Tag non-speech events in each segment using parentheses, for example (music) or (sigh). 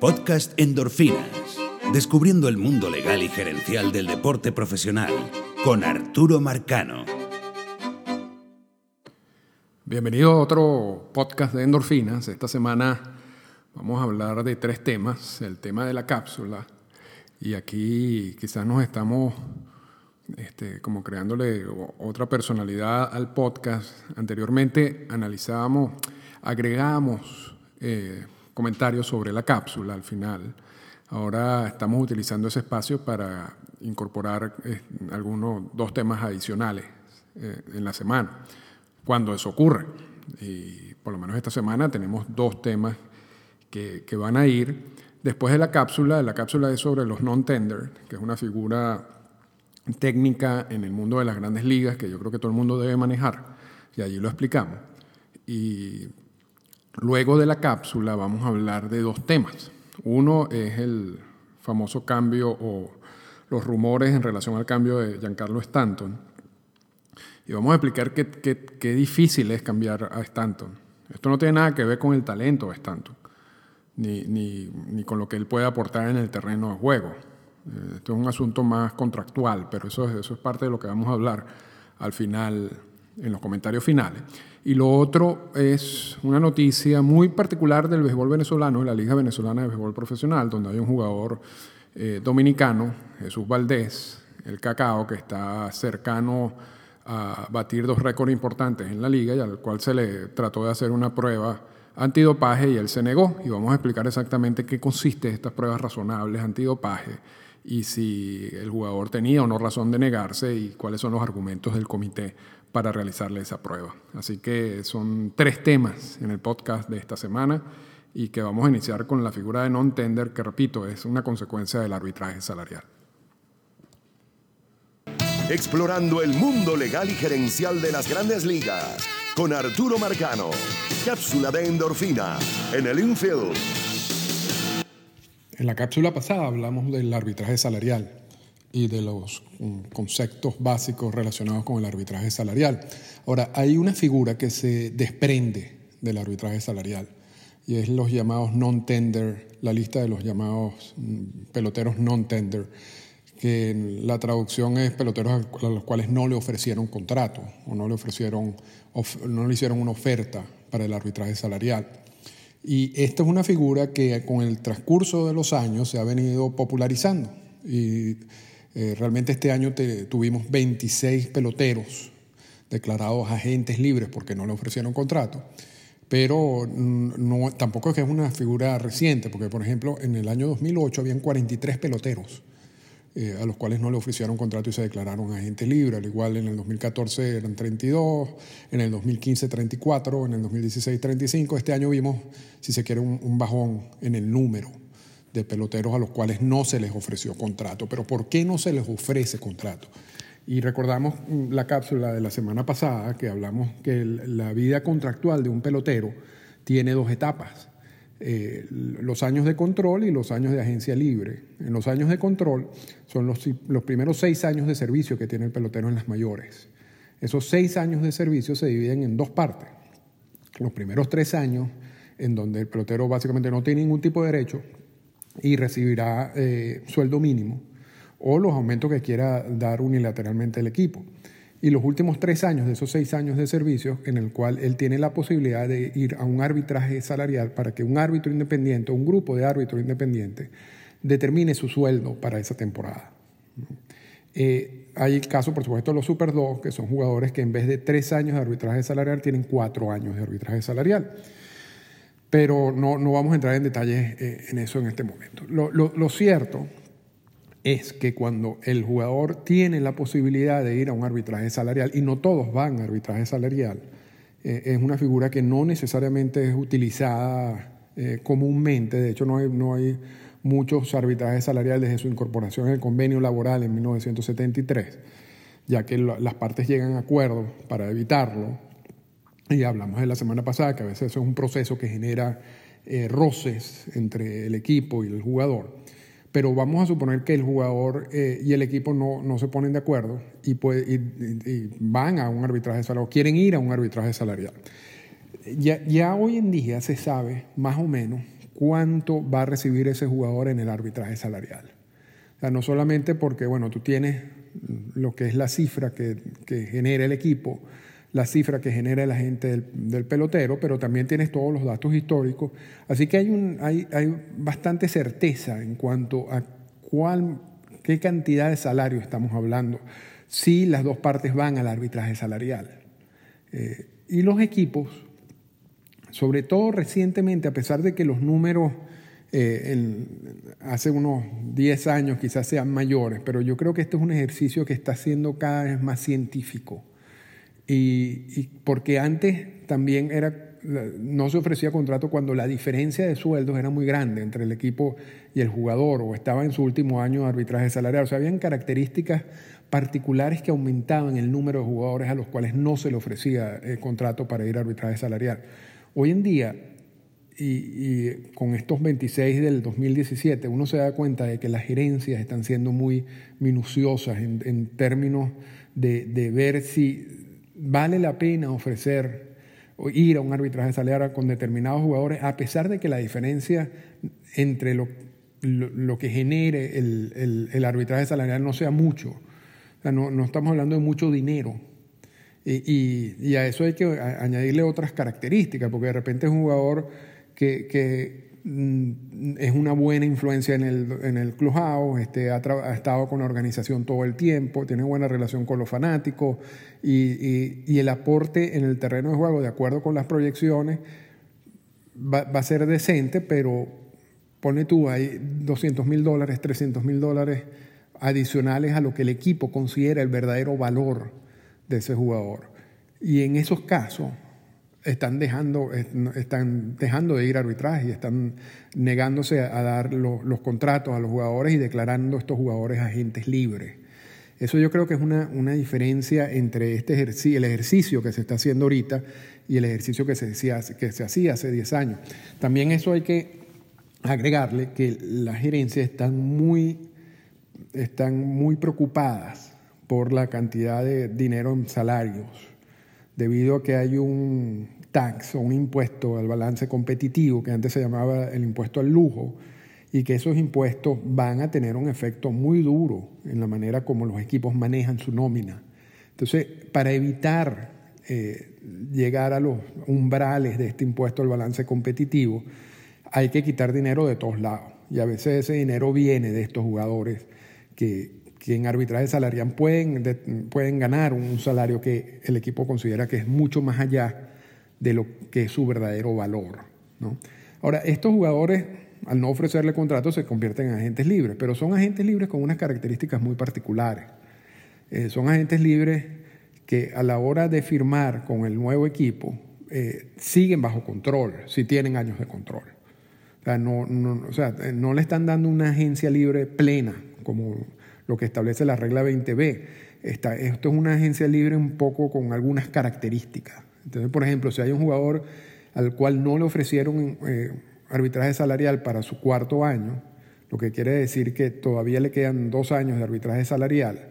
Podcast Endorfinas. Descubriendo el mundo legal y gerencial del deporte profesional con Arturo Marcano. Bienvenido a otro podcast de Endorfinas. Esta semana vamos a hablar de tres temas. El tema de la cápsula. Y aquí quizás nos estamos este, como creándole otra personalidad al podcast. Anteriormente analizábamos, agregábamos eh, comentarios sobre la cápsula al final. Ahora estamos utilizando ese espacio para incorporar eh, algunos dos temas adicionales eh, en la semana, cuando eso ocurre. Y por lo menos esta semana tenemos dos temas que, que van a ir. Después de la cápsula, la cápsula es sobre los non-tender, que es una figura técnica en el mundo de las grandes ligas que yo creo que todo el mundo debe manejar, y allí lo explicamos. Y luego de la cápsula vamos a hablar de dos temas. Uno es el famoso cambio o los rumores en relación al cambio de Giancarlo Stanton. Y vamos a explicar qué, difícil es cambiar a Stanton. Esto no tiene nada que ver con el talento de Stanton, ni, ni, ni con lo que él puede aportar en el terreno de juego. Eh, esto es un asunto más contractual, pero eso, eso es parte de lo que vamos a hablar al final, en los comentarios finales. Y lo otro es una noticia muy particular del béisbol venezolano, de la Liga Venezolana de Béisbol Profesional, donde hay un jugador eh, dominicano, Jesús Valdés, el Cacao, que está cercano a batir dos récords importantes en la liga y al cual se le trató de hacer una prueba antidopaje y él se negó. Y vamos a explicar exactamente qué consiste estas pruebas razonables antidopaje y si el jugador tenía o no razón de negarse y cuáles son los argumentos del comité para realizarle esa prueba. Así que son tres temas en el podcast de esta semana y que vamos a iniciar con la figura de non-tender, que repito, es una consecuencia del arbitraje salarial. Explorando el mundo legal y gerencial de las grandes ligas con Arturo Marcano. Cápsula de endorfina en el infield. En la cápsula pasada hablamos del arbitraje salarial y de los mm, conceptos básicos relacionados con el arbitraje salarial. Ahora, hay una figura que se desprende del arbitraje salarial y es los llamados non-tender, la lista de los llamados mm, peloteros non-tender, que la traducción es peloteros a los cuales no le ofrecieron contrato o no le ofrecieron, no le hicieron una oferta para el arbitraje salarial. Y esta es una figura que con el transcurso de los años se ha venido popularizando. Y eh, realmente este año tuvimos 26 peloteros declarados agentes libres porque no le ofrecieron contrato. Pero no, tampoco es que es una figura reciente, porque por ejemplo en el año 2008 habían 43 peloteros eh, a los cuales no le ofrecieron contrato y se declararon agentes libres. Al igual en el 2014 eran 32, en el 2015 34, en el 2016 35. Este año vimos, si se quiere, un, bajón en el número de peloteros a los cuales no se les ofreció contrato. Pero ¿por qué no se les ofrece contrato? Y recordamos la cápsula de la semana pasada que hablamos que la vida contractual de un pelotero tiene dos etapas. Eh, los años de control y los años de agencia libre. En los años de control son los, los primeros seis años de servicio que tiene el pelotero en las mayores. Esos seis años de servicio se dividen en dos partes. Los primeros tres años, en donde el pelotero básicamente no tiene ningún tipo de derecho y recibirá eh, sueldo mínimo, o los aumentos que quiera dar unilateralmente el equipo y los últimos tres años de esos seis años de servicio en el cual él tiene la posibilidad de ir a un arbitraje salarial para que un árbitro independiente, un grupo de árbitros independientes, determine su sueldo para esa temporada. Eh, hay el caso, por supuesto, de los Super 2, que son jugadores que en vez de tres años de arbitraje salarial tienen cuatro años de arbitraje salarial. Pero no, no vamos a entrar en detalles eh, en eso en este momento. Lo, lo, cierto es que cuando el jugador tiene la posibilidad de ir a un arbitraje salarial, y no todos van a arbitraje salarial, eh, es una figura que no necesariamente es utilizada eh, comúnmente, de hecho no hay, no hay muchos arbitrajes salariales desde su incorporación en el convenio laboral en 1973, ya que las partes llegan a acuerdos para evitarlo, y hablamos de la semana pasada que a veces eso es un proceso que genera eh, roces entre el equipo y el jugador pero vamos a suponer que el jugador eh, y el equipo no, no, se ponen de acuerdo y, y, van a un arbitraje salarial, quieren ir a un arbitraje salarial. Ya, ya, hoy en día se sabe más o menos cuánto va a recibir ese jugador en el arbitraje salarial. O sea, no solamente porque, bueno, tú tienes lo que es la cifra que, que genera el equipo, la cifra que genera la gente del, pelotero, pero también tienes todos los datos históricos. Así que hay, un, hay, hay bastante certeza en cuanto a cuál, qué cantidad de salario estamos hablando, si las dos partes van al arbitraje salarial. Eh, y los equipos, sobre todo recientemente, a pesar de que los números eh, hace unos 10 años quizás sean mayores, pero yo creo que este es un ejercicio que está siendo cada vez más científico. Y, porque antes también era, no se ofrecía contrato cuando la diferencia de sueldos era muy grande entre el equipo y el jugador, o estaba en su último año de arbitraje salarial. O sea, habían características particulares que aumentaban el número de jugadores a los cuales no se le ofrecía el eh, contrato para ir a arbitraje salarial. Hoy en día, y, con estos 26 del 2017, uno se da cuenta de que las gerencias están siendo muy minuciosas en, términos de, de ver si vale la pena ofrecer o ir a un arbitraje salarial con determinados jugadores, a pesar de que la diferencia entre lo, lo, que genere el, el, arbitraje salarial no sea mucho. O sea, no, no, estamos hablando de mucho dinero. Y, y, a eso hay que añadirle otras características, porque de repente es un jugador que, que es una buena influencia en el, en el clubhouse, este, ha, estado con la organización todo el tiempo, tiene buena relación con los fanáticos y, y, el aporte en el terreno de juego, de acuerdo con las proyecciones, va, va a ser decente, pero pone tú, hay 200 mil dólares, 300 mil dólares adicionales a lo que el equipo considera el verdadero valor de ese jugador. Y en esos casos, están dejando, están dejando de ir a arbitraje y están negándose a dar los, contratos a los jugadores y declarando estos jugadores agentes libres. Eso yo creo que es una, una diferencia entre este ejercicio, el ejercicio que se está haciendo ahorita y el ejercicio que se, se hacía hace 10 años. También eso hay que agregarle que las gerencias están muy, están muy preocupadas por la cantidad de dinero en salarios, debido a que hay un, tax o un impuesto al balance competitivo, que antes se llamaba el impuesto al lujo, y que esos impuestos van a tener un efecto muy duro en la manera como los equipos manejan su nómina. Entonces, para evitar eh, llegar a los umbrales de este impuesto al balance competitivo, hay que quitar dinero de todos lados. Y a veces ese dinero viene de estos jugadores que, que en arbitraje salarial pueden, pueden ganar un salario que el equipo considera que es mucho más allá de lo que es su verdadero valor. Ahora, estos jugadores, al no ofrecerle contrato, se convierten en agentes libres, pero son agentes libres con unas características muy particulares. Eh, son agentes libres que a la hora de firmar con el nuevo equipo eh, siguen bajo control, si tienen años de control. O sea, no le están dando una agencia libre plena, como lo que establece la regla 20B. esto es una agencia libre un poco con algunas características. Entonces, por ejemplo, si hay un jugador al cual no le ofrecieron eh, arbitraje salarial para su cuarto año, lo que quiere decir que todavía le quedan dos años de arbitraje salarial,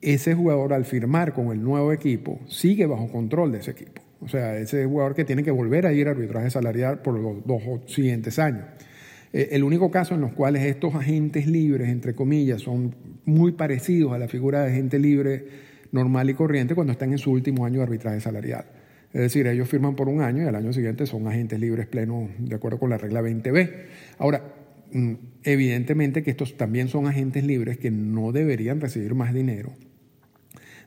ese jugador al firmar con el nuevo equipo sigue bajo control de ese equipo. O sea, ese jugador que tiene que volver a ir a arbitraje salarial por los dos siguientes años. Eh, el único caso en los cuales estos agentes libres, entre comillas, son muy parecidos a la figura de agente libre normal y corriente cuando están en su último año de arbitraje salarial. Es decir, ellos firman por un año y al año siguiente son agentes libres plenos de acuerdo con la regla 20B. Ahora, mm, evidentemente que estos también son agentes libres que no deberían recibir más dinero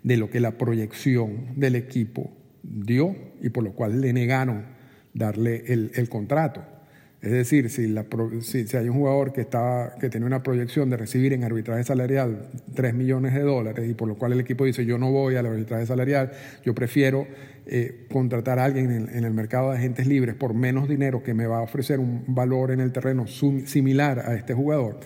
de lo que la proyección del equipo dio y por lo cual le negaron darle el, el contrato. Es decir, si, la, si, hay un jugador que, está, que tiene una proyección de recibir en arbitraje salarial 3 millones de dólares y por lo cual el equipo dice yo no voy al arbitraje salarial, yo prefiero eh, contratar a alguien en el, mercado de agentes libres por menos dinero que me va a ofrecer un valor en el terreno similar a este jugador.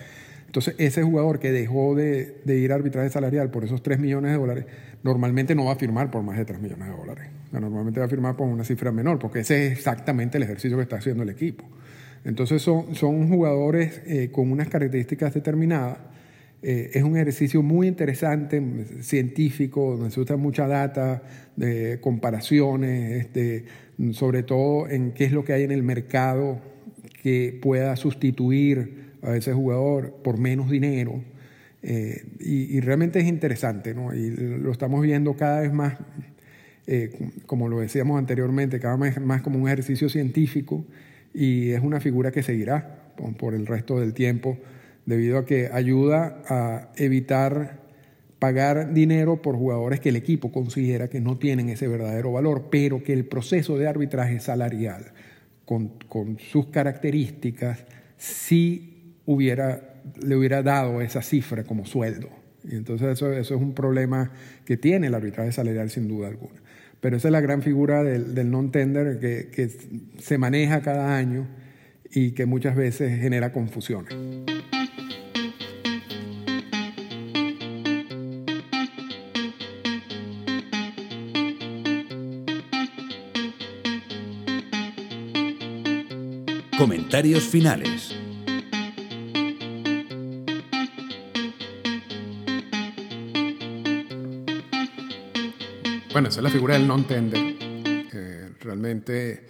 Entonces, ese jugador que dejó de, ir a arbitraje salarial por esos 3 millones de dólares, normalmente no va a firmar por más de 3 millones de dólares. normalmente va a firmar por una cifra menor, porque ese es exactamente el ejercicio que está haciendo el equipo. Entonces son, son jugadores eh, con unas características determinadas. Eh, es un ejercicio muy interesante, científico, donde se usa mucha data, de comparaciones, este, sobre todo en qué es lo que hay en el mercado que pueda sustituir a ese jugador por menos dinero. Eh, y, realmente es interesante, ¿no? Y lo estamos viendo cada vez más, como lo decíamos anteriormente, cada vez más como un ejercicio científico y es una figura que seguirá por el resto del tiempo debido a que ayuda a evitar pagar dinero por jugadores que el equipo considera que no tienen ese verdadero valor, pero que el proceso de arbitraje salarial, con, con sus características, sí hubiera, le hubiera dado esa cifra como sueldo. Y entonces eso, eso es un problema que tiene el arbitraje salarial sin duda alguna. Pero esa es la gran figura del, non-tender que, que se maneja cada año y que muchas veces genera confusiones. Comentarios finales. Bueno, esa es la figura del non-tender. realmente,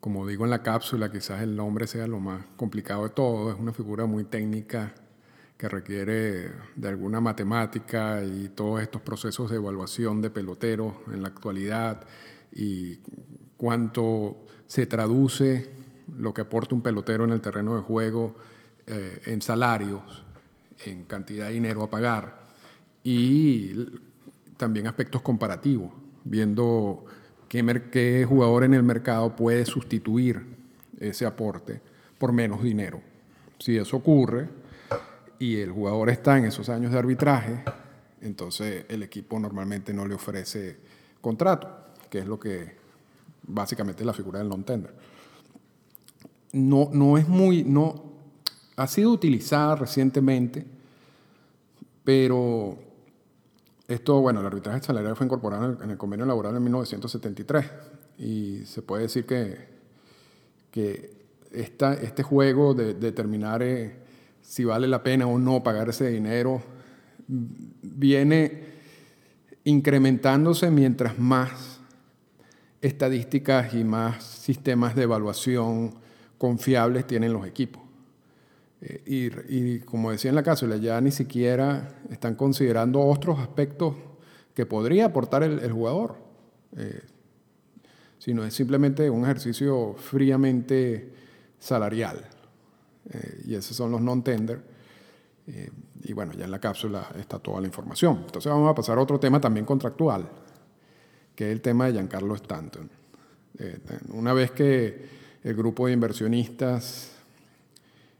como digo en la cápsula, quizás el nombre sea lo más complicado de todo. Es una figura muy técnica que requiere de alguna matemática y todos estos procesos de evaluación de peloteros en la actualidad y cuánto se traduce lo que aporta un pelotero en el terreno de juego eh, en salarios, en cantidad de dinero a pagar y también aspectos comparativos, viendo qué, jugador en el mercado puede sustituir ese aporte por menos dinero. Si eso ocurre y el jugador está en esos años de arbitraje, entonces el equipo normalmente no le ofrece contrato, que es lo que básicamente es la figura del non-tender no, no es muy, no, ha sido utilizada recientemente, pero esto, bueno, el arbitraje salarial fue incorporado en el, convenio laboral en 1973 y se puede decir que, que este juego de, determinar eh, si vale la pena o no pagar ese dinero viene incrementándose mientras más estadísticas y más sistemas de evaluación confiables tienen los equipos. Eh, y, como decía en la cápsula, ya ni siquiera están considerando otros aspectos que podría aportar el, jugador, eh, sino es simplemente un ejercicio fríamente salarial. Eh, y esos son los non-tender. y bueno, ya en la cápsula está toda la información. Entonces vamos a pasar a otro tema también contractual, que es el tema de Giancarlo Stanton. una vez que el grupo de inversionistas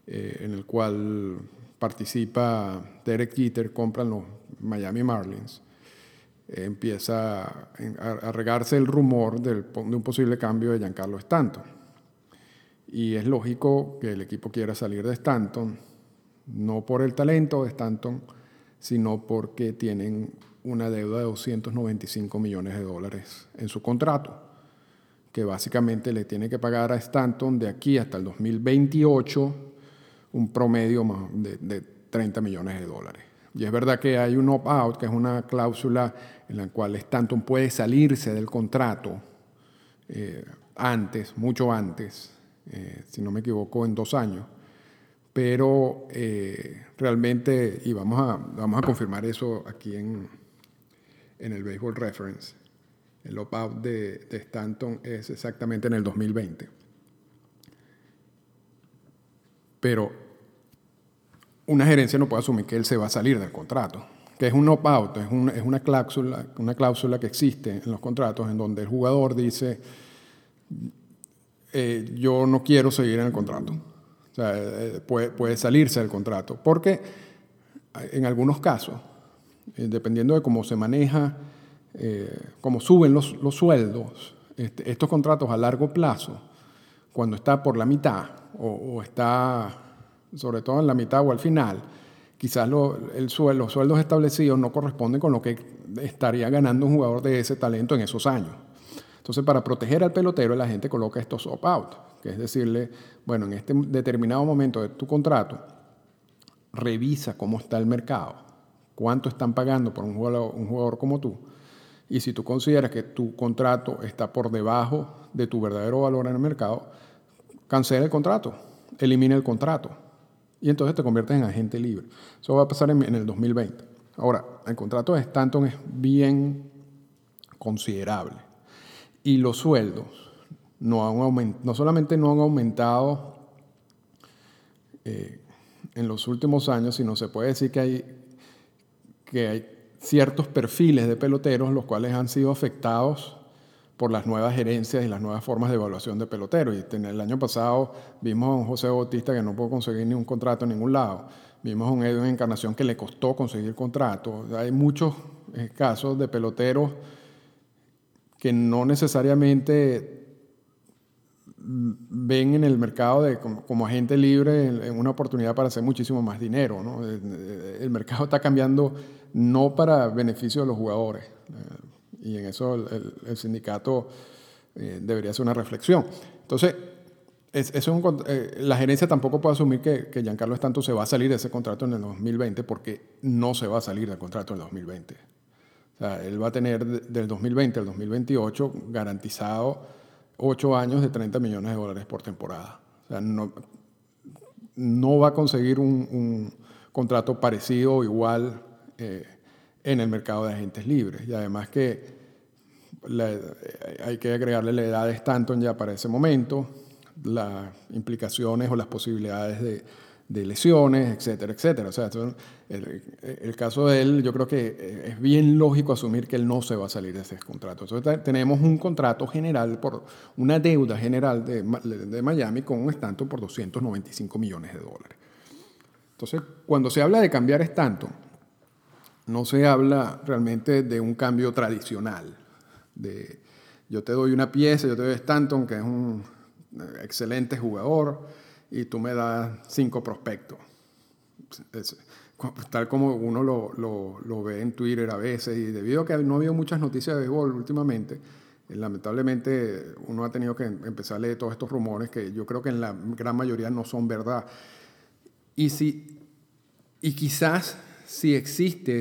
eh, en el cual participa Derek Jeter, compran los Miami Marlins, empieza a, regarse el rumor de un posible cambio de Giancarlo Stanton. Y es lógico que el equipo quiera salir de Stanton, no por el talento de Stanton, sino porque tienen una deuda de 295 millones de dólares en su contrato que básicamente le tiene que pagar a Stanton de aquí hasta el 2028 un promedio de, de 30 millones de dólares. Y es verdad que hay un opt-out, que es una cláusula en la cual Stanton puede salirse del contrato eh, antes, mucho antes, eh, si no me equivoco, en dos años. Pero eh, realmente, y vamos a, vamos a confirmar eso aquí en, en el Baseball Reference, el opt-out de, Stanton es exactamente en el 2020. Pero una gerencia no puede asumir que él se va a salir del contrato, que es un opt-out, es, una, cláusula, una cláusula que existe en los contratos en donde el jugador dice, eh, yo no quiero seguir en el contrato. O sea, eh, puede, puede, salirse del contrato, porque en algunos casos, eh, dependiendo de cómo se maneja eh, como suben los, sueldos, este, estos contratos a largo plazo, cuando está por la mitad o, está sobre todo en la mitad o al final, quizás el los sueldos establecidos no corresponden con lo que estaría ganando un jugador de ese talento en esos años. Entonces, para proteger al pelotero, la gente coloca estos opt-out, que es decirle, bueno, en este determinado momento de tu contrato, revisa cómo está el mercado, cuánto están pagando por un jugador, un jugador como tú, y si tú consideras que tu contrato está por debajo de tu verdadero valor en el mercado, cancela el contrato, elimina el contrato y entonces te conviertes en agente libre. Eso va a pasar en, el 2020. Ahora, el contrato de Stanton es bien considerable y los sueldos no, han no solamente no han aumentado eh, en los últimos años, sino se puede decir que hay, que hay ciertos perfiles de peloteros los cuales han sido afectados por las nuevas gerencias y las nuevas formas de evaluación de peloteros. Y el año pasado vimos a un José Bautista que no pudo conseguir ni un contrato en ningún lado. Vimos a un Edwin Encarnación que le costó conseguir contrato. Hay muchos eh, casos de peloteros que no necesariamente ven en el mercado de, como, agente libre en, una oportunidad para hacer muchísimo más dinero. ¿no? El, mercado está cambiando no para beneficio de los jugadores. Y en eso el, sindicato eh, debería hacer una reflexión. Entonces, es, eh, la gerencia tampoco puede asumir que, que Giancarlo Estanto se va a salir de ese contrato en el 2020 porque no se va a salir del contrato en el 2020. O sea, él va a tener del 2020 al 2028 garantizado 8 años de 30 millones de dólares por temporada. O sea, no, no va a conseguir un, contrato parecido o igual eh, en el mercado de agentes libres. Y además que hay que agregarle la edad de Stanton ya para ese momento, las implicaciones o las posibilidades de, de lesiones, etcétera, etcétera. O sea, el, caso de él, yo creo que es bien lógico asumir que él no se va a salir de ese contrato. Entonces, tenemos un contrato general por una deuda general de, de Miami con un Stanton por 295 millones de dólares. Entonces, cuando se habla de cambiar Stanton, no se habla realmente de un cambio tradicional, de yo te doy una pieza, yo te doy Stanton, que es un excelente jugador, y tú me das cinco prospectos. tal como uno lo, lo, lo, ve en Twitter a veces, y debido a que no ha habido muchas noticias de béisbol últimamente, eh, lamentablemente uno ha tenido que empezar a leer todos estos rumores que yo creo que en la gran mayoría no son verdad. Y, si, y quizás si existe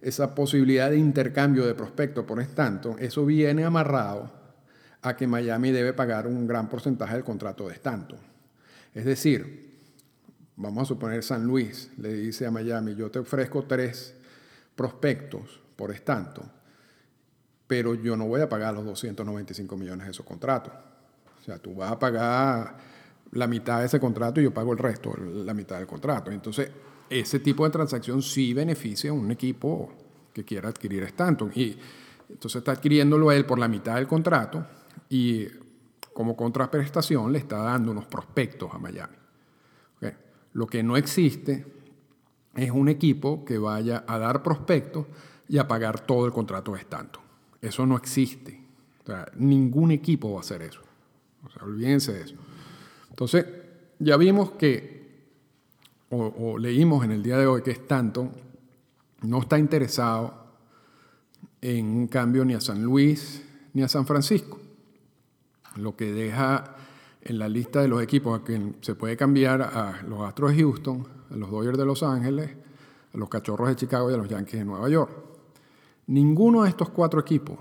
esa posibilidad de intercambio de prospectos por Stanton, eso viene amarrado a que Miami debe pagar un gran porcentaje del contrato de Stanton. Es decir, vamos a suponer San Luis le dice a Miami, yo te ofrezco tres prospectos por estanto, pero yo no voy a pagar los 295 millones de esos contratos. O sea, tú vas a pagar la mitad de ese contrato y yo pago el resto, la mitad del contrato. Entonces, ese tipo de transacción sí beneficia a un equipo que quiera adquirir Stanton. Y entonces está adquiriéndolo él por la mitad del contrato y como contraprestación le está dando unos prospectos a Miami. Lo que no existe es un equipo que vaya a dar prospectos y a pagar todo el contrato de Stanton. Eso no existe. ningún equipo va a hacer eso. O sea, olvídense de eso. Entonces, ya vimos que, o, leímos en el día de hoy que Stanton no está interesado en un cambio ni a San Luis ni a San Francisco lo que deja en la lista de los equipos a quien se puede cambiar a los Astros de Houston, a los Dodgers de Los Ángeles, a los Cachorros de Chicago y a los Yankees de Nueva York. Ninguno de estos cuatro equipos,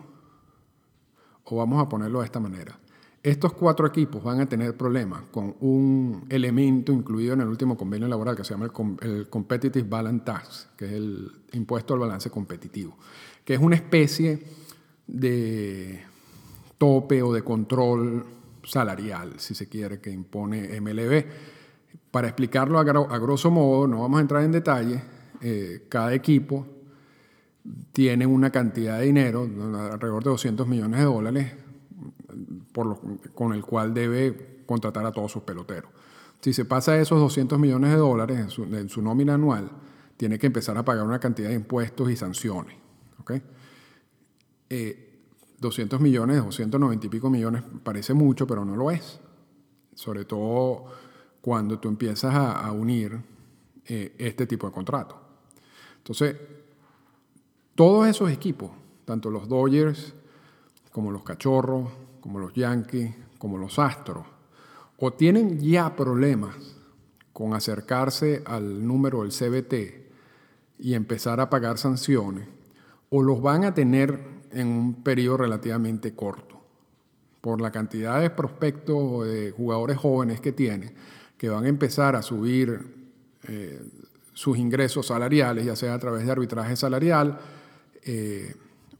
o vamos a ponerlo de esta manera, estos cuatro equipos van a tener problemas con un elemento incluido en el último convenio laboral que se llama el, Competitive Balance Tax, que es el impuesto al balance competitivo, que es una especie de tope o de control salarial, si se quiere, que impone MLB. Para explicarlo a, grosso modo, no vamos a entrar en detalle, eh, cada equipo tiene una cantidad de dinero, alrededor de 200 millones de dólares, con el cual debe contratar a todos sus peloteros. Si se pasa esos 200 millones de dólares en su, nómina anual, tiene que empezar a pagar una cantidad de impuestos y sanciones. ¿okay? Eh, 200 millones, 290 y pico millones parece mucho, pero no lo es. Sobre todo cuando tú empiezas a, unir eh, este tipo de contrato. Entonces, todos esos equipos, tanto los Dodgers como los Cachorros, como los Yankees, como los Astros, o tienen ya problemas con acercarse al número del CBT y empezar a pagar sanciones, o los van a tener en un periodo relativamente corto, por la cantidad de prospectos o de jugadores jóvenes que tiene, que van a empezar a subir eh, sus ingresos salariales, ya sea a través de arbitraje salarial eh,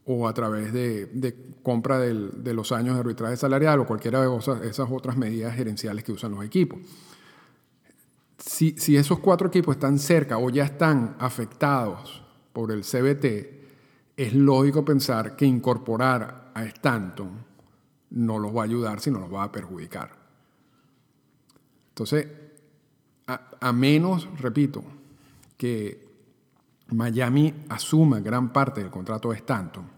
o a través de, compra de los años de arbitraje salarial o cualquiera de esas, otras medidas gerenciales que usan los equipos. Si, esos cuatro equipos están cerca o ya están afectados por el CBT, es lógico pensar que incorporar a Stanton no los va a ayudar, sino los va a perjudicar. Entonces, a, menos, repito, que Miami asuma gran parte del contrato de Stanton,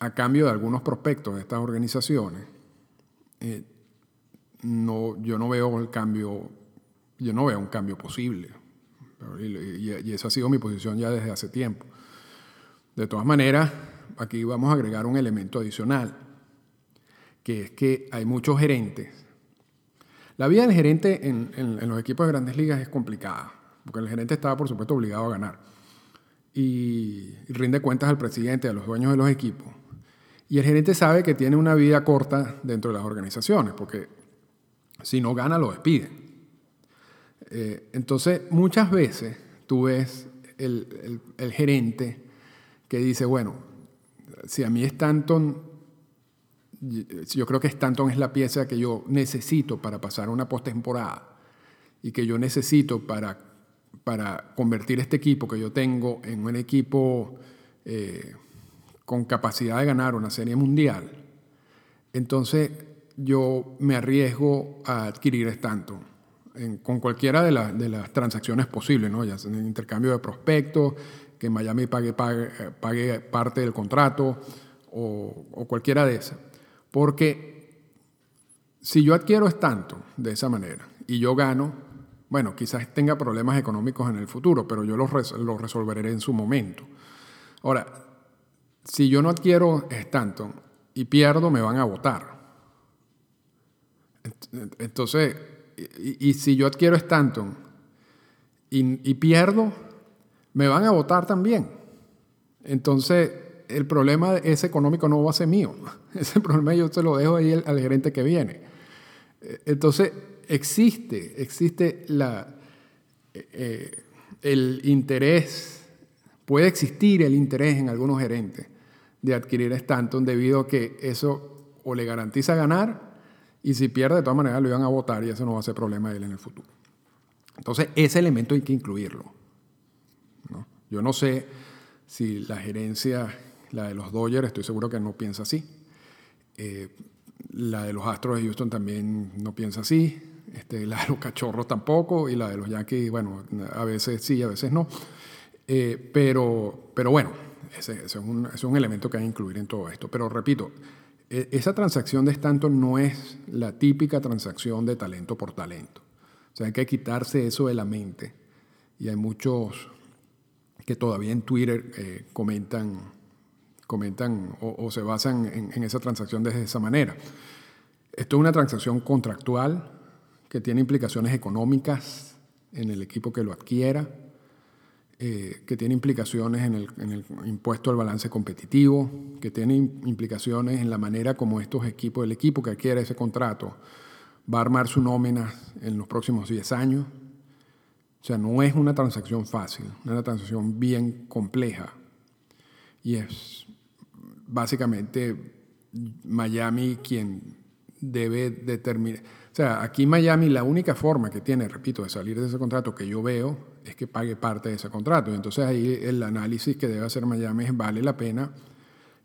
a cambio de algunos prospectos de estas organizaciones, eh, no, yo no veo un cambio posible. Y, esa ha sido mi posición ya desde hace tiempo. De todas maneras, aquí vamos a agregar un elemento adicional, que es que hay muchos gerentes. La vida del gerente en, en los equipos de grandes ligas es complicada, porque el gerente estaba, por supuesto, obligado a ganar. Y rinde cuentas al presidente, a los dueños de los equipos. Y el gerente sabe que tiene una vida corta dentro de las organizaciones, porque si no gana, lo despiden. Eh, entonces, muchas veces tú ves el, gerente que dice, bueno, si a mí Stanton, yo creo que Stanton es la pieza que yo necesito para pasar una postemporada y que yo necesito para, para convertir este equipo que yo tengo en un equipo eh, con capacidad de ganar una serie mundial, entonces yo me arriesgo a adquirir Stanton con cualquiera de, las transacciones posibles, ¿no? ya sea en intercambio de prospectos, que Miami pague, pague, parte del contrato o, cualquiera de esas. Porque si yo adquiero tanto de esa manera y yo gano, bueno, quizás tenga problemas económicos en el futuro, pero yo los resolveré en su momento. Ahora, si yo no adquiero Stanton y pierdo, me van a votar. Entonces, y, si yo adquiero Stanton y, pierdo, me van a votar también. Entonces, el problema ese económico no va a ser mío. (laughs) Ese problema yo se lo dejo ahí al, gerente que viene. Eh, entonces, existe, existe la, eh, eh, el interés, puede existir el interés en algunos gerentes de adquirir Stanton debido a que eso o le garantiza ganar y si pierde, de todas maneras lo iban a votar y eso no va a ser problema de él en el futuro. Entonces, ese elemento hay que incluirlo. Yo no sé si la gerencia, la de los Dodgers, estoy seguro que no piensa así. Eh, la de los Astros de Houston también no piensa así. Este, la de los Cachorros tampoco. Y la de los Yankees, bueno, a veces sí, a veces no. Eh, pero, pero bueno, ese, es un, es un elemento que hay que incluir en todo esto. Pero repito, e, esa transacción de Stanton no es la típica transacción de talento por talento. O sea, hay que quitarse eso de la mente. Y hay muchos que todavía en Twitter eh, comentan, comentan o, se basan en, en, esa transacción de esa manera. Esto es una transacción contractual que tiene implicaciones económicas en el equipo que lo adquiera eh, que tiene implicaciones en el, impuesto al balance competitivo, que tiene implicaciones en la manera como estos equipos, el equipo que adquiere ese contrato, va a armar su nómina en los próximos 10 años. O sea, no es una transacción fácil, es una transacción bien compleja. Y es básicamente Miami quien debe determinar. O sea, aquí Miami la única forma que tiene, repito, de salir de ese contrato que yo veo es que pague parte de ese contrato. Y entonces ahí el análisis que debe hacer Miami es, ¿vale la pena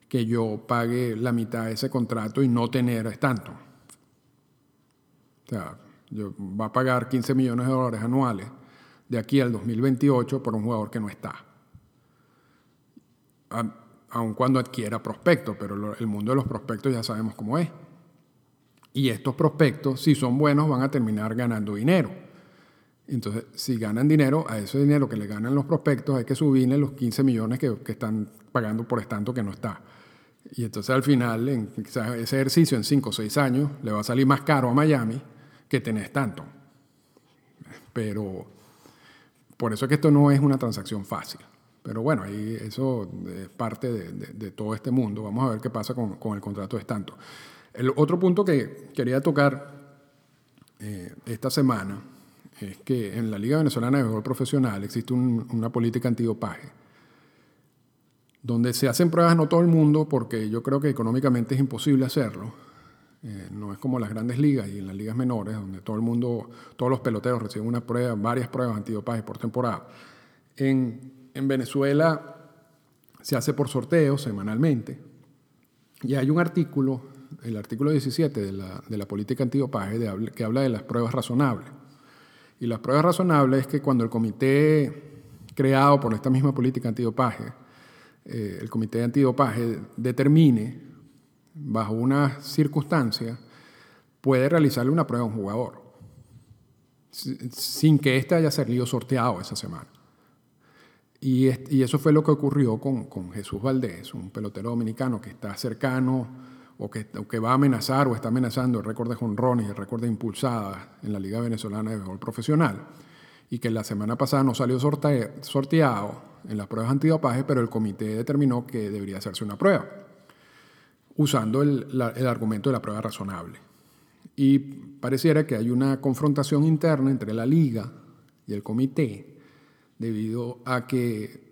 que yo pague la mitad de ese contrato y no tener tanto? O sea, yo va a pagar 15 millones de dólares anuales de aquí al 2028 por un jugador que no está. Aun cuando adquiera prospectos, pero el mundo de los prospectos ya sabemos cómo es. Y estos prospectos, si son buenos, van a terminar ganando dinero. Entonces, si ganan dinero, a ese dinero que le ganan los prospectos hay que subirle los 15 millones que, están pagando por estanto que no está. Y entonces al final, en ese ejercicio en 5 o 6 años, le va a salir más caro a Miami que tener tanto. Pero por eso es que esto no es una transacción fácil. Pero bueno, ahí eso es parte de, todo este mundo. Vamos a ver qué pasa con, el contrato de estanto. El otro punto que quería tocar eh, esta semana es que en la Liga Venezolana de Béisbol Profesional existe una política antidopaje, donde se hacen pruebas no todo el mundo, porque yo creo que económicamente es imposible hacerlo. Eh, no es como las grandes ligas y en las ligas menores, donde todo el mundo, todos los peloteros reciben una prueba, varias pruebas antidopaje por temporada. En, Venezuela se hace por sorteo semanalmente. Y hay un artículo, el artículo 17 de la, de la política antidopaje, que habla de las pruebas razonables. Y las pruebas razonables es que cuando el comité creado por esta misma política antidopaje, eh, el comité antidopaje determine bajo una circunstancia, puede realizarle una prueba a un jugador sin que éste haya salido sorteado esa semana. Y, eso fue lo que ocurrió con, Jesús Valdés, un pelotero dominicano que está cercano o que, va a amenazar o está amenazando el récord de jonrones y el récord de impulsadas en la Liga Venezolana de Béisbol Profesional, y que la semana pasada no salió sorteado en las pruebas antidopaje, pero el comité determinó que debería hacerse una prueba, usando el, el argumento de la prueba razonable. Y pareciera que hay una confrontación interna entre la liga y el comité, debido a que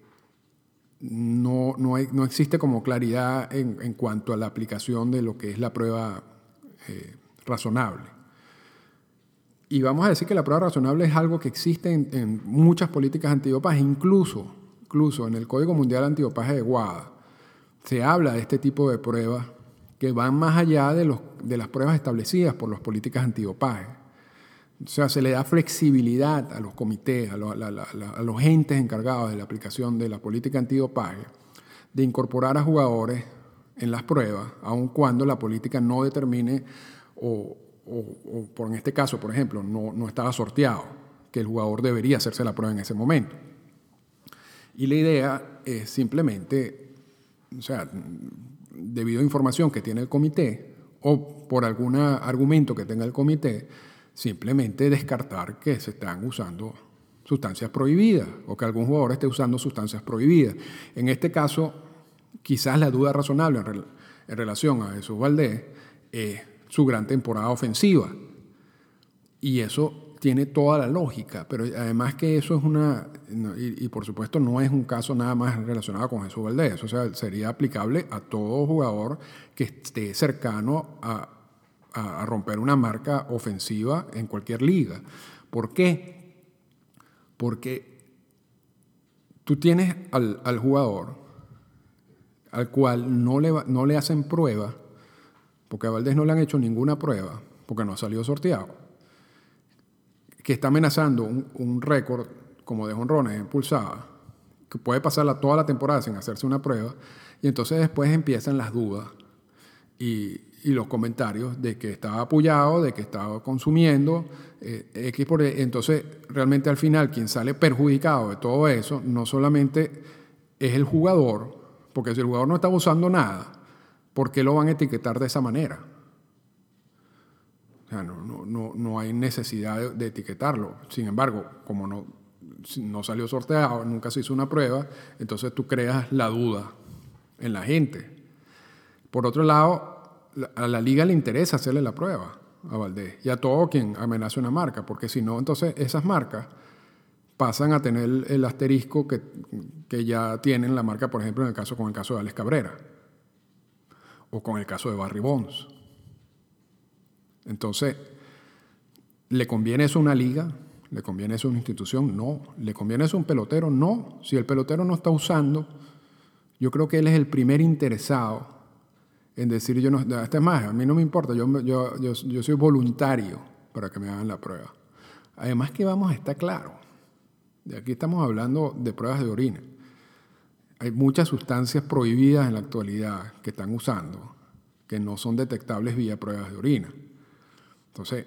no, no, no existe como claridad en, en, cuanto a la aplicación de lo que es la prueba eh, razonable. Y vamos a decir que la prueba razonable es algo que existe en, muchas políticas antidopaje, incluso, incluso en el Código Mundial Antidopaje de WADA. Se habla de este tipo de pruebas que van más allá de, los, de las pruebas establecidas por las políticas antidopaje. O sea, se le da flexibilidad a los comités, a, los entes encargados de la aplicación de la política antidopaje, de incorporar a jugadores en las pruebas, aun cuando la política no determine, o, por en este caso, por ejemplo, no, no estaba sorteado, que el jugador debería hacerse la prueba en ese momento. Y la idea es simplemente, o sea, debido a información que tiene el comité o por algún argumento que tenga el comité, simplemente descartar que se están usando sustancias prohibidas o que algún jugador esté usando sustancias prohibidas. En este caso, quizás la duda razonable en, relación a Jesús Valdés es su gran temporada ofensiva. Y eso tiene toda la lógica, pero además que eso es una, y, por supuesto no es un caso nada más relacionado con Jesús Valdés, o sea, sería aplicable a todo jugador que esté cercano a, a romper una marca ofensiva en cualquier liga. ¿Por qué? Porque tú tienes al, al jugador al cual no le, no le hacen prueba, porque a Valdés no le han hecho ninguna prueba, porque no ha salido sorteado que está amenazando un, récord como de honrones en pulsada, que puede pasar toda la temporada sin hacerse una prueba, y entonces después empiezan las dudas y, los comentarios de que estaba apoyado, de que estaba consumiendo, eh, X por e. Entonces, realmente al final, quien sale perjudicado de todo eso, no solamente es el jugador, porque si el jugador no está usando nada, ¿por qué lo van a etiquetar de esa manera? no, no, no, hay necesidad de, etiquetarlo. Sin embargo, como no, no salió sorteado, nunca se hizo una prueba, entonces tú creas la duda en la gente. Por otro lado, a la liga le interesa hacerle la prueba a Valdés y a todo quien amenace una marca, porque si no, entonces esas marcas pasan a tener el asterisco que, que, ya tienen la marca, por ejemplo, en el caso con el caso de Alex Cabrera o con el caso de Barry Bonds. Entonces, ¿le conviene eso a una liga? ¿Le conviene eso a una institución? No. ¿Le conviene eso a un pelotero? No. Si el pelotero no está usando, yo creo que él es el primer interesado en decir, yo no, este es más, a mí no me importa, yo, yo, yo, soy voluntario para que me hagan la prueba. Además que vamos a estar claro, de aquí estamos hablando de pruebas de orina. Hay muchas sustancias prohibidas en la actualidad que están usando que no son detectables vía pruebas de orina. Entonces,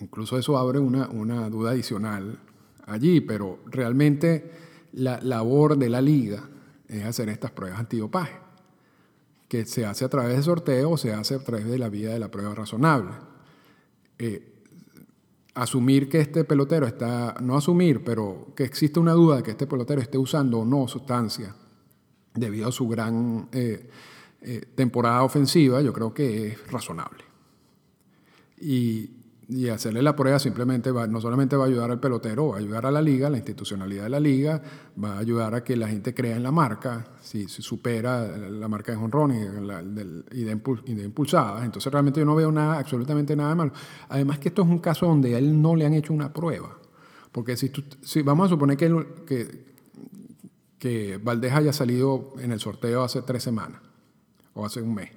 incluso eso abre una, duda adicional allí, pero realmente la labor de la liga es hacer estas pruebas antidopaje, que se hace a través de sorteo o se hace a través de la vía de la prueba razonable. Eh, asumir que este pelotero está, no asumir, pero que existe una duda de que este pelotero esté usando o no sustancia debido a su gran eh, eh, temporada ofensiva, yo creo que es razonable. Y y hacerle la prueba simplemente va, no solamente va a ayudar al pelotero, va a ayudar a la liga, la institucionalidad de la liga, va a ayudar a que la gente crea en la marca, si supera la marca de honrón y, y, de impulsadas. Entonces realmente yo no veo nada, absolutamente nada malo. Además que esto es un caso donde a él no le han hecho una prueba. Porque si, si vamos a suponer que, que, que haya salido en el sorteo hace tres semanas o hace un mes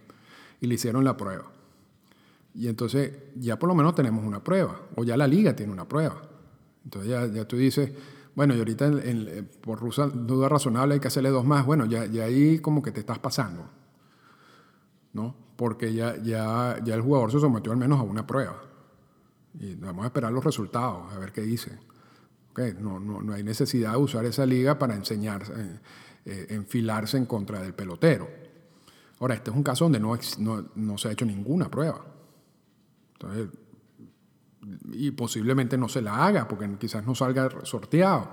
y le hicieron la prueba y entonces ya por lo menos tenemos una prueba, o ya la liga tiene una prueba. Entonces ya, ya tú dices, bueno, y ahorita por rusa, duda razonable hay que hacerle dos más. Bueno, ya, ya ahí como que te estás pasando, ¿no? Porque ya, ya, ya el jugador se sometió al menos a una prueba. Y vamos a esperar los resultados, a ver qué dice. Okay, no, no, no, hay necesidad de usar esa liga para enseñar, eh, eh, enfilarse en contra del pelotero. Ahora, este es un caso donde no, no se ha hecho ninguna prueba y posiblemente no se la haga porque quizás no salga sorteado.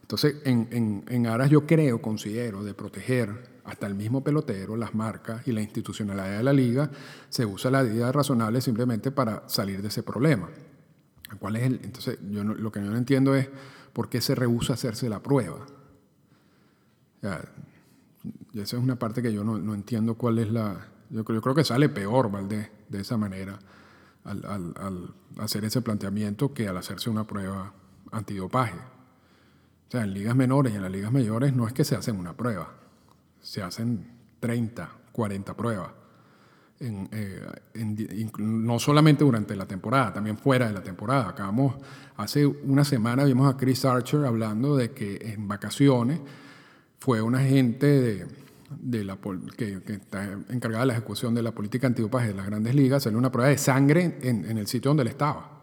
Entonces, en, en, aras yo creo, considero, de proteger hasta el mismo pelotero, las marcas y la institucionalidad de la liga, se usa la medida razonable simplemente para salir de ese problema. ¿Cuál es el? Entonces, yo lo que yo no entiendo es por qué se rehúsa hacerse la prueba. y esa es una parte que yo no, no entiendo cuál es la... Yo, yo creo que sale peor, Valdés, de esa manera al, hacer ese planteamiento que al hacerse una prueba antidopaje. O sea, en ligas menores y en las ligas mayores no es que se hacen una prueba, se hacen 30, 40 pruebas. Eh, no solamente durante la temporada, también fuera de la temporada. Acabamos, hace una semana vimos a Chris Archer hablando de que en vacaciones fue un agente de, de la, que, está encargada de la ejecución de la política antidopaje de las grandes ligas, hacerle una prueba de sangre en, el sitio donde él estaba.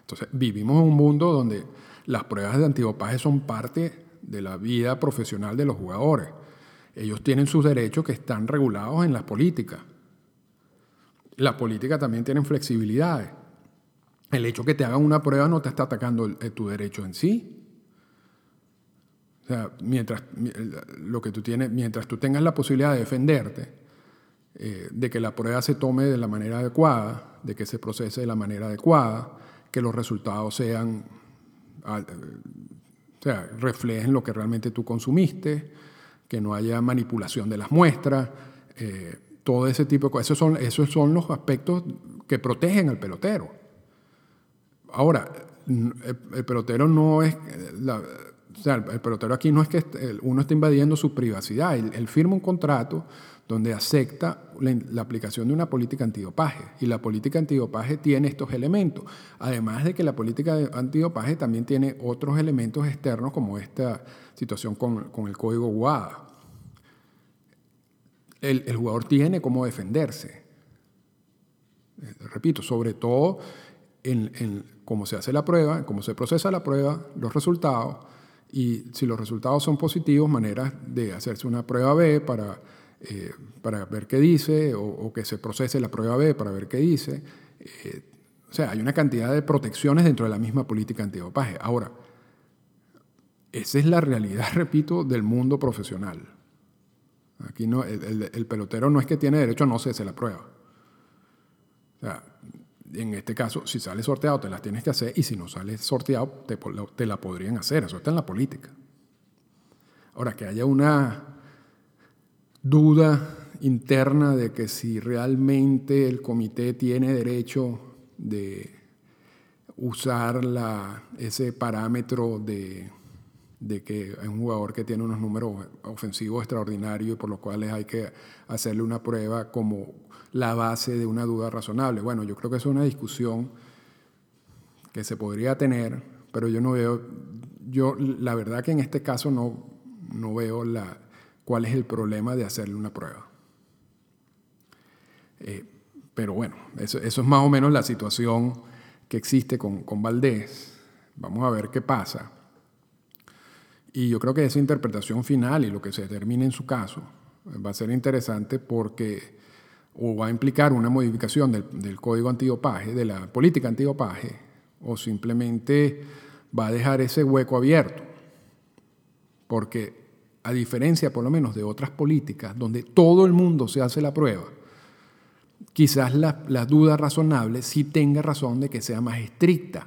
Entonces, vivimos en un mundo donde las pruebas de antidopaje son parte de la vida profesional de los jugadores. Ellos tienen sus derechos que están regulados en las políticas. Las políticas también tienen flexibilidades. El hecho que te hagan una prueba no te está atacando tu derecho en sí. Sea, mientras, lo que tú tienes, mientras tú tengas la posibilidad de defenderte, eh, de que la prueba se tome de la manera adecuada, de que se procese de la manera adecuada, que los resultados sean, o sea, reflejen lo que realmente tú consumiste, que no haya manipulación de las muestras, eh, todo ese tipo de cosas. Esos son, esos son los aspectos que protegen al pelotero. Ahora, el pelotero no es... La, o sea, el, pelotero aquí no es que uno esté invadiendo su privacidad, él, firma un contrato donde acepta la, aplicación de una política antidopaje. Y la política antidopaje tiene estos elementos. Además de que la política antidopaje también tiene otros elementos externos, como esta situación con, el código WADA. El, jugador tiene cómo defenderse. Repito, sobre todo en, en cómo se hace la prueba, cómo se procesa la prueba, los resultados y si los resultados son positivos, maneras de hacerse una prueba B para, eh, para ver qué dice o, que se procese la prueba B para ver qué dice. Eh, o sea, hay una cantidad de protecciones dentro de la misma política antidopaje. Ahora, esa es la realidad, (laughs) repito, del mundo profesional. Aquí no, el, el pelotero no es que tiene derecho a no hacerse la prueba. O sea, en este caso, si sale sorteado, te las tienes que hacer y si no sale sorteado, te, la podrían hacer. Eso está en la política. Ahora, que haya una duda interna de que si realmente el comité tiene derecho de usar ese parámetro de, de que es un jugador que tiene unos números ofensivos extraordinarios y por los cuales hay que hacerle una prueba como la base de una duda razonable. Bueno, yo creo que es una discusión que se podría tener, pero yo no veo, yo la verdad que en este caso no, no veo la, cuál es el problema de hacerle una prueba. Eh, pero bueno, eso, es más o menos la situación que existe con, con Valdés. Vamos a ver qué pasa. Y yo creo que esa interpretación final y lo que se determine en su caso va a ser interesante porque o va a implicar una modificación del, código antidopaje, de la política antidopaje, o simplemente va a dejar ese hueco abierto. Porque a diferencia por lo menos de otras políticas donde todo el mundo se hace la prueba, quizás la, la duda razonable sí tenga razón de que sea más estricta.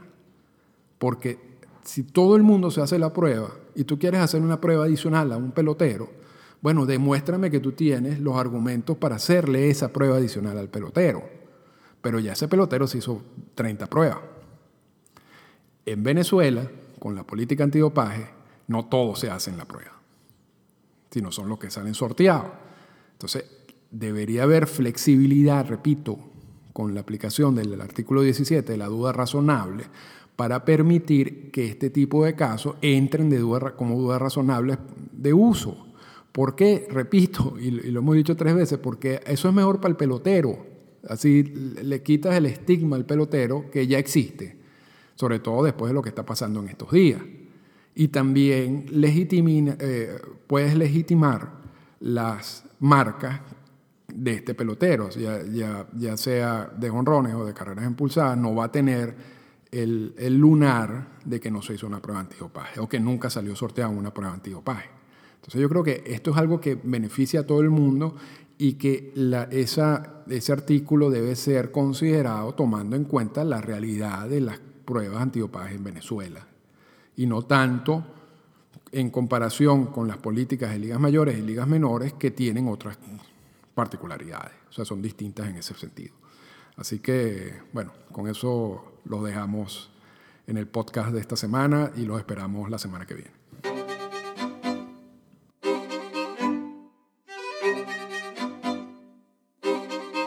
Porque si todo el mundo se hace la prueba y tú quieres hacer una prueba adicional a un pelotero, bueno, demuéstrame que tú tienes los argumentos para hacerle esa prueba adicional al pelotero. Pero ya ese pelotero se hizo 30 pruebas. En Venezuela, con la política antidopaje, no todo se hace en la prueba, sino son los que salen sorteados. Entonces, debería haber flexibilidad, repito, con la aplicación del artículo 17 de la duda razonable para permitir que este tipo de casos entren de duda, como dudas razonables de uso. ¿Por qué? Repito, (laughs) y, lo hemos dicho tres veces, porque eso es mejor para el pelotero. Así le quitas el estigma al pelotero que ya existe, sobre todo después de lo que está pasando en estos días. Y también eh, puedes legitimar las marcas de este pelotero, ya, sea de honrones o de carreras impulsadas, no va a tener el, lunar de que no se hizo una prueba antidopaje o que nunca salió sorteado una prueba antidopaje. Entonces yo creo que esto es algo que beneficia a todo el mundo y que esa, ese artículo debe ser considerado tomando en cuenta la realidad de las pruebas antidopaje en Venezuela y no tanto en comparación con las políticas de ligas mayores y ligas menores que tienen otras particularidades, o sea, son distintas en ese sentido. Así que, bueno, con eso los dejamos en el podcast de esta semana y los esperamos la semana que viene.